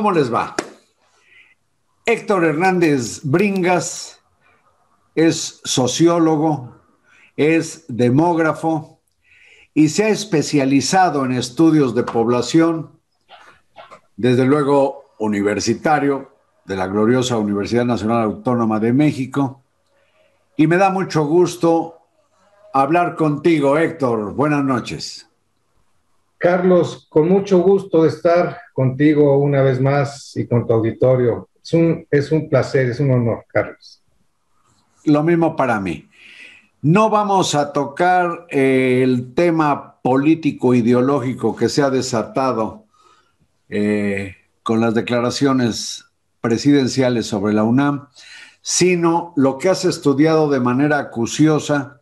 ¿Cómo les va? Héctor Hernández Bringas es sociólogo, es demógrafo y se ha especializado en estudios de población, desde luego universitario de la gloriosa Universidad Nacional Autónoma de México. Y me da mucho gusto hablar contigo, Héctor. Buenas noches. Carlos, con mucho gusto de estar contigo una vez más y con tu auditorio. Es un, es un placer, es un honor, Carlos. Lo mismo para mí. No vamos a tocar eh, el tema político ideológico que se ha desatado eh, con las declaraciones presidenciales sobre la UNAM, sino lo que has estudiado de manera acuciosa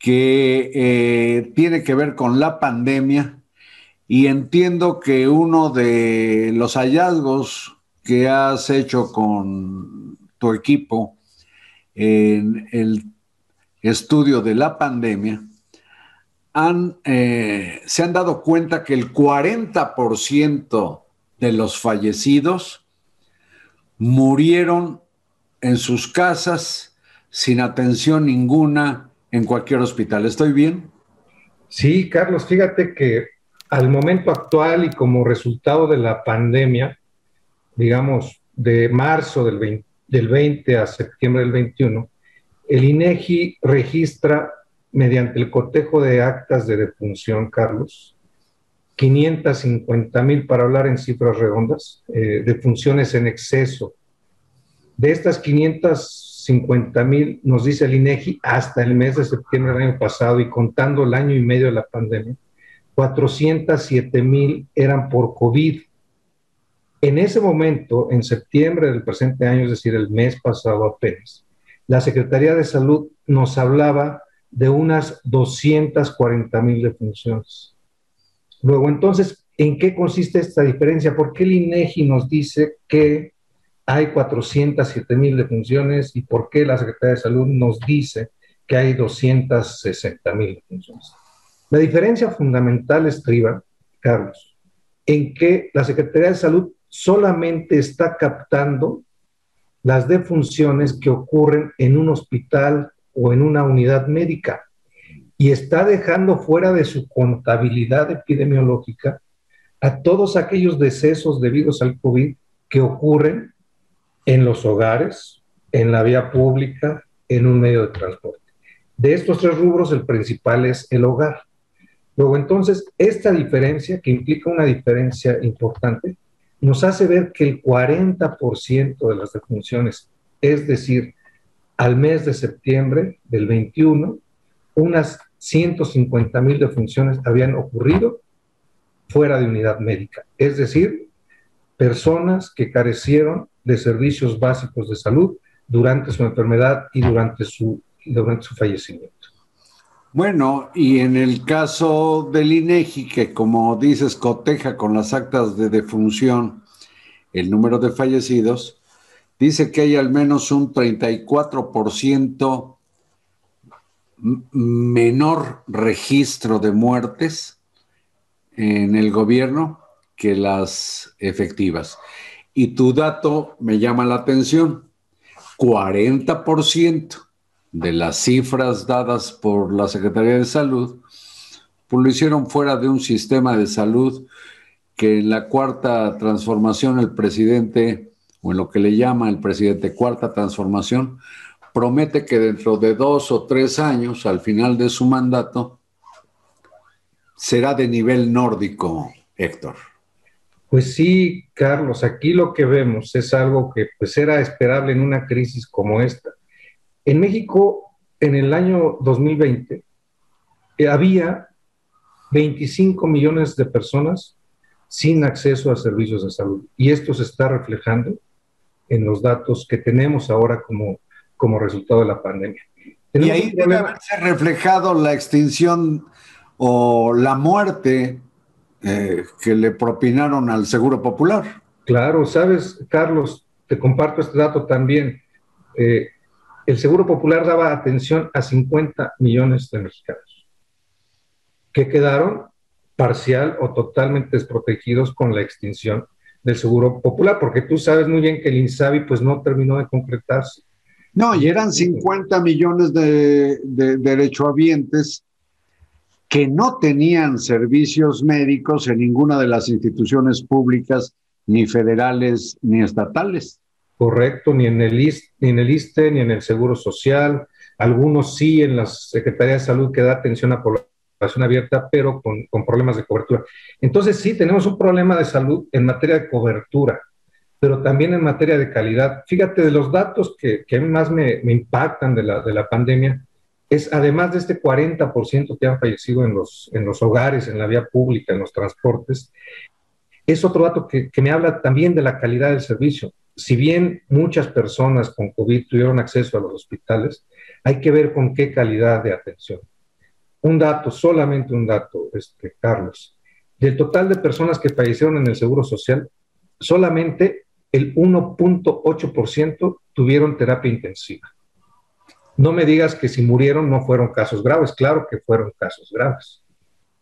que eh, tiene que ver con la pandemia y entiendo que uno de los hallazgos que has hecho con tu equipo en el estudio de la pandemia, han, eh, se han dado cuenta que el 40% de los fallecidos murieron en sus casas sin atención ninguna en cualquier hospital. ¿Estoy bien? Sí, Carlos, fíjate que al momento actual y como resultado de la pandemia, digamos, de marzo del 20, del 20 a septiembre del 21, el INEGI registra mediante el cotejo de actas de defunción, Carlos, 550 mil, para hablar en cifras redondas, eh, defunciones en exceso. De estas 550 mil, nos dice el INEGI, hasta el mes de septiembre del año pasado y contando el año y medio de la pandemia, 407 mil eran por COVID. En ese momento, en septiembre del presente año, es decir, el mes pasado apenas, la Secretaría de Salud nos hablaba de unas 240 mil defunciones. Luego, entonces, ¿en qué consiste esta diferencia? ¿Por qué el INEGI nos dice que hay 407 mil defunciones y por qué la Secretaría de Salud nos dice que hay 260 mil defunciones? La diferencia fundamental estriba, Carlos, en que la Secretaría de Salud solamente está captando las defunciones que ocurren en un hospital o en una unidad médica y está dejando fuera de su contabilidad epidemiológica a todos aquellos decesos debidos al COVID que ocurren en los hogares, en la vía pública, en un medio de transporte. De estos tres rubros, el principal es el hogar. Luego, entonces, esta diferencia, que implica una diferencia importante, nos hace ver que el 40% de las defunciones, es decir, al mes de septiembre del 21, unas 150 mil defunciones habían ocurrido fuera de unidad médica, es decir, personas que carecieron de servicios básicos de salud durante su enfermedad y durante su, durante su fallecimiento. Bueno, y en el caso del INEGI, que como dices, coteja con las actas de defunción el número de fallecidos, dice que hay al menos un 34% menor registro de muertes en el gobierno que las efectivas. Y tu dato me llama la atención, 40% de las cifras dadas por la Secretaría de Salud, pues lo hicieron fuera de un sistema de salud que en la cuarta transformación el presidente, o en lo que le llama el presidente cuarta transformación, promete que dentro de dos o tres años, al final de su mandato, será de nivel nórdico, Héctor. Pues sí, Carlos, aquí lo que vemos es algo que pues era esperable en una crisis como esta. En México, en el año 2020, eh, había 25 millones de personas sin acceso a servicios de salud. Y esto se está reflejando en los datos que tenemos ahora como, como resultado de la pandemia. y ahí debe haberse reflejado la extinción o la muerte eh, que le propinaron al Seguro Popular. Claro, sabes, Carlos, te comparto este dato también. Eh, el Seguro Popular daba atención a 50 millones de mexicanos que quedaron parcial o totalmente desprotegidos con la extinción del Seguro Popular, porque tú sabes muy bien que el INSABI pues no terminó de concretarse. No, y eran 50 millones de, de derechohabientes que no tenían servicios médicos en ninguna de las instituciones públicas, ni federales ni estatales. Correcto, ni en el ni en el, ISTE, ni en el Seguro Social, algunos sí en la Secretaría de Salud que da atención a población abierta, pero con, con, problemas de cobertura. Entonces sí, tenemos un problema de salud en materia de cobertura, pero también en materia de calidad. Fíjate, de los datos que, que más me, me, impactan de la, de la pandemia, es además de este 40% que han fallecido en los, en los hogares, en la vía pública, en los transportes, es otro dato que, que me habla también de la calidad del servicio. Si bien muchas personas con COVID tuvieron acceso a los hospitales, hay que ver con qué calidad de atención. Un dato, solamente un dato, este, Carlos. Del total de personas que fallecieron en el Seguro Social, solamente el 1.8% tuvieron terapia intensiva. No me digas que si murieron no fueron casos graves, claro que fueron casos graves.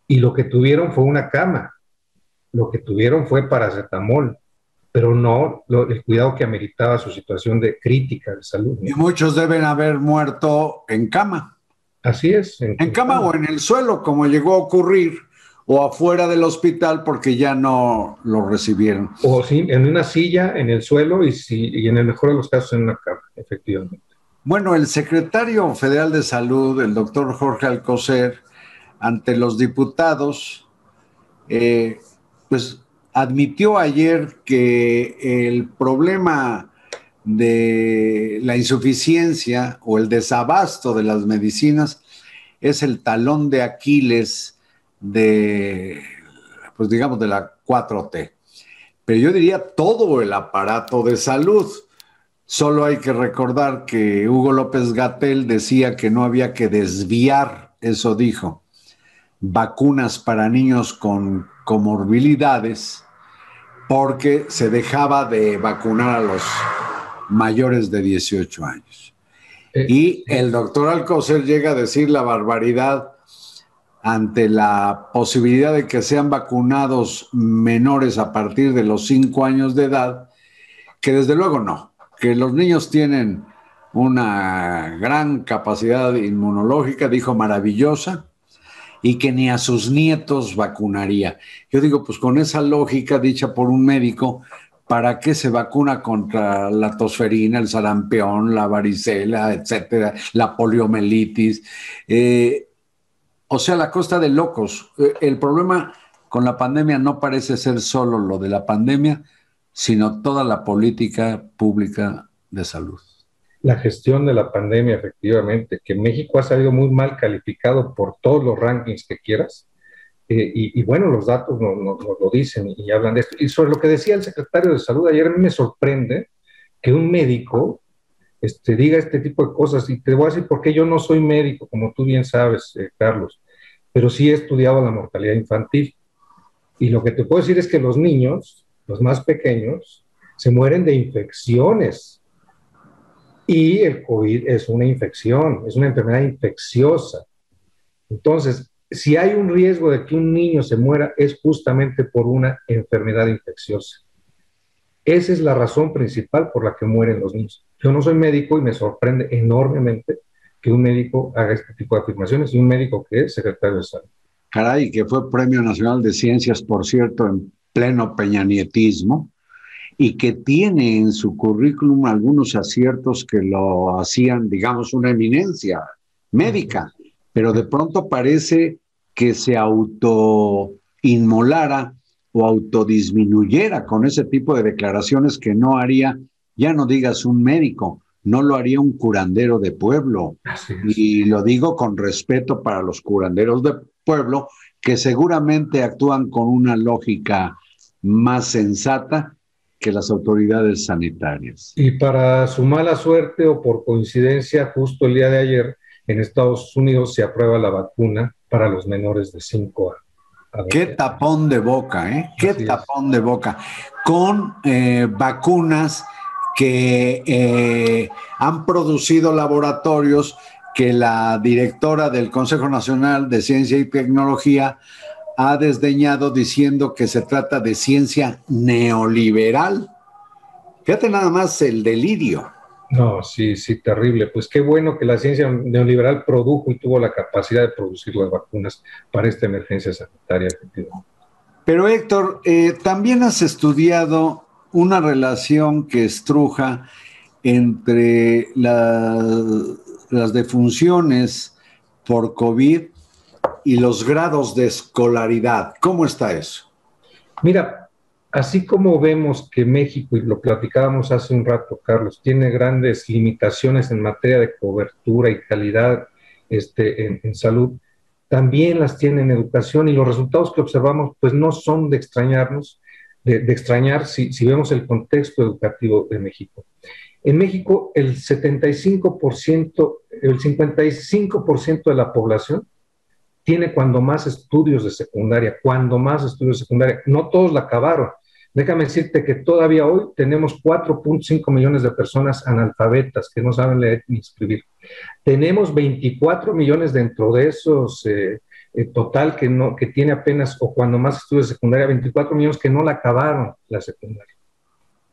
Y lo que tuvieron fue una cama, lo que tuvieron fue paracetamol, pero no el cuidado que ameritaba su situación de crítica de salud. Y muchos deben haber muerto en cama. Así es. En, en cama, o en el suelo, como llegó a ocurrir, o afuera del hospital porque ya no lo recibieron. O sí, en una silla, en el suelo y, si, y en el mejor de los casos en una cama, efectivamente. Bueno, el secretario federal de salud, el doctor Jorge Alcocer, ante los diputados, eh, pues admitió ayer que el problema de la insuficiencia o el desabasto de las medicinas es el talón de Aquiles de, pues digamos, de la 4T. Pero yo diría todo el aparato de salud. Solo hay que recordar que Hugo López Gatel decía que no había que desviar, eso dijo, vacunas para niños con comorbilidades porque se dejaba de vacunar a los mayores de 18 años. Eh, y el doctor Alcocer llega a decir la barbaridad ante la posibilidad de que sean vacunados menores a partir de los 5 años de edad, que desde luego no, que los niños tienen una gran capacidad inmunológica, dijo maravillosa, y que ni a sus nietos vacunaría. Yo digo, pues con esa lógica dicha por un médico, ¿para qué se vacuna contra la tosferina, el sarampión, la varicela, etcétera, la poliomielitis? Eh, o sea, la costa de locos. Eh, el problema con la pandemia no parece ser solo lo de la pandemia, sino toda la política pública de salud la gestión de la pandemia, efectivamente, que México ha salido muy mal calificado por todos los rankings que quieras. Eh, y, bueno, los datos nos, lo dicen y, hablan de esto. Y sobre lo que decía el secretario de Salud ayer, me sorprende que un médico este, diga este tipo de cosas. Y te voy a decir por qué yo no soy médico, como tú bien sabes, eh, Carlos, pero sí he estudiado la mortalidad infantil. Y lo que te puedo decir es que los niños, los más pequeños, se mueren de infecciones y el COVID es una infección, es una enfermedad infecciosa. Entonces, si hay un riesgo de que un niño se muera, es justamente por una enfermedad infecciosa. Esa es la razón principal por la que mueren los niños. Yo no soy médico y me sorprende enormemente que un médico haga este tipo de afirmaciones y un médico que es secretario de salud. Caray, que fue Premio Nacional de Ciencias, por cierto, en pleno peñanietismo y que tiene en su currículum algunos aciertos que lo hacían, digamos, una eminencia médica, pero de pronto parece que se autoinmolara o autodisminuyera con ese tipo de declaraciones que no haría, ya no digas un médico, no lo haría un curandero de pueblo. Y lo digo con respeto para los curanderos de pueblo, que seguramente actúan con una lógica más sensata que las autoridades sanitarias. Y para su mala suerte o por coincidencia, justo el día de ayer en Estados Unidos se aprueba la vacuna para los menores de 5 años. Qué tapón de boca, ¿eh? Qué tapón de boca. Con eh, vacunas que eh, han producido laboratorios que la directora del Consejo Nacional de Ciencia y Tecnología ha desdeñado diciendo que se trata de ciencia neoliberal. Fíjate nada más el delirio. No, sí, sí, terrible. Pues qué bueno que la ciencia neoliberal produjo y tuvo la capacidad de producir las vacunas para esta emergencia sanitaria. Pero Héctor, eh, también has estudiado una relación que estruja entre las defunciones por COVID y los grados de escolaridad. ¿Cómo está eso? Mira, así como vemos que México, y lo platicábamos hace un rato, Carlos, tiene grandes limitaciones en materia de cobertura y calidad este, en, salud, también las tiene en educación y los resultados que observamos pues no son de extrañarnos, de, extrañar si, si vemos el contexto educativo de México. En México, el 75%, el 55% de la población tiene cuando más estudios de secundaria, cuando más estudios de secundaria. No todos la acabaron. Déjame decirte que todavía hoy tenemos 4.5 millones de personas analfabetas que no saben leer ni escribir. Tenemos 24 millones dentro de esos eh, eh, total que, no, que tiene apenas, o cuando más estudios de secundaria, 24 millones que no la acabaron la secundaria.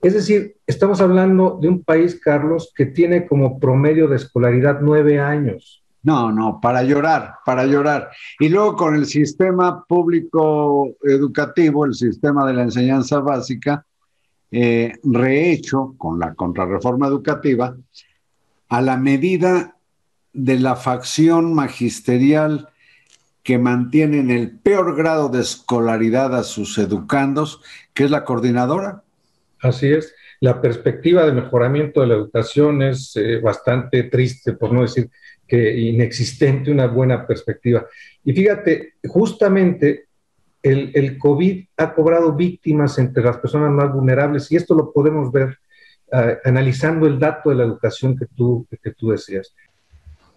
Es decir, estamos hablando de un país, Carlos, que tiene como promedio de escolaridad nueve años. No, no, para llorar, para llorar. Y luego con el sistema público educativo, el sistema de la enseñanza básica, eh, rehecho con la contrarreforma educativa, a la medida de la facción magisterial que mantiene en el peor grado de escolaridad a sus educandos, que es la coordinadora. Así es. La perspectiva de mejoramiento de la educación es eh, bastante triste, por no decir que inexistente una buena perspectiva. Y fíjate, justamente el, COVID ha cobrado víctimas entre las personas más vulnerables y esto lo podemos ver uh, analizando el dato de la educación que tú, que tú decías.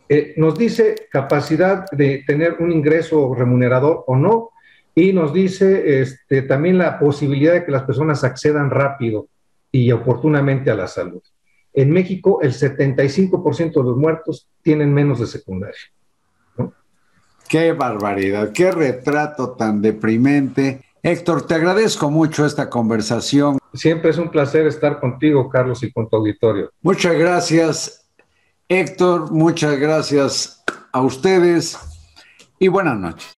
Eh, nos dice capacidad de tener un ingreso remunerador o no, y nos dice este, también la posibilidad de que las personas accedan rápido y oportunamente a la salud. En México, el 75% de los muertos tienen menos de secundaria. Qué barbaridad, qué retrato tan deprimente. Héctor, te agradezco mucho esta conversación. Siempre es un placer estar contigo, Carlos, y con tu auditorio. Muchas gracias, Héctor. Muchas gracias a ustedes y buenas noches.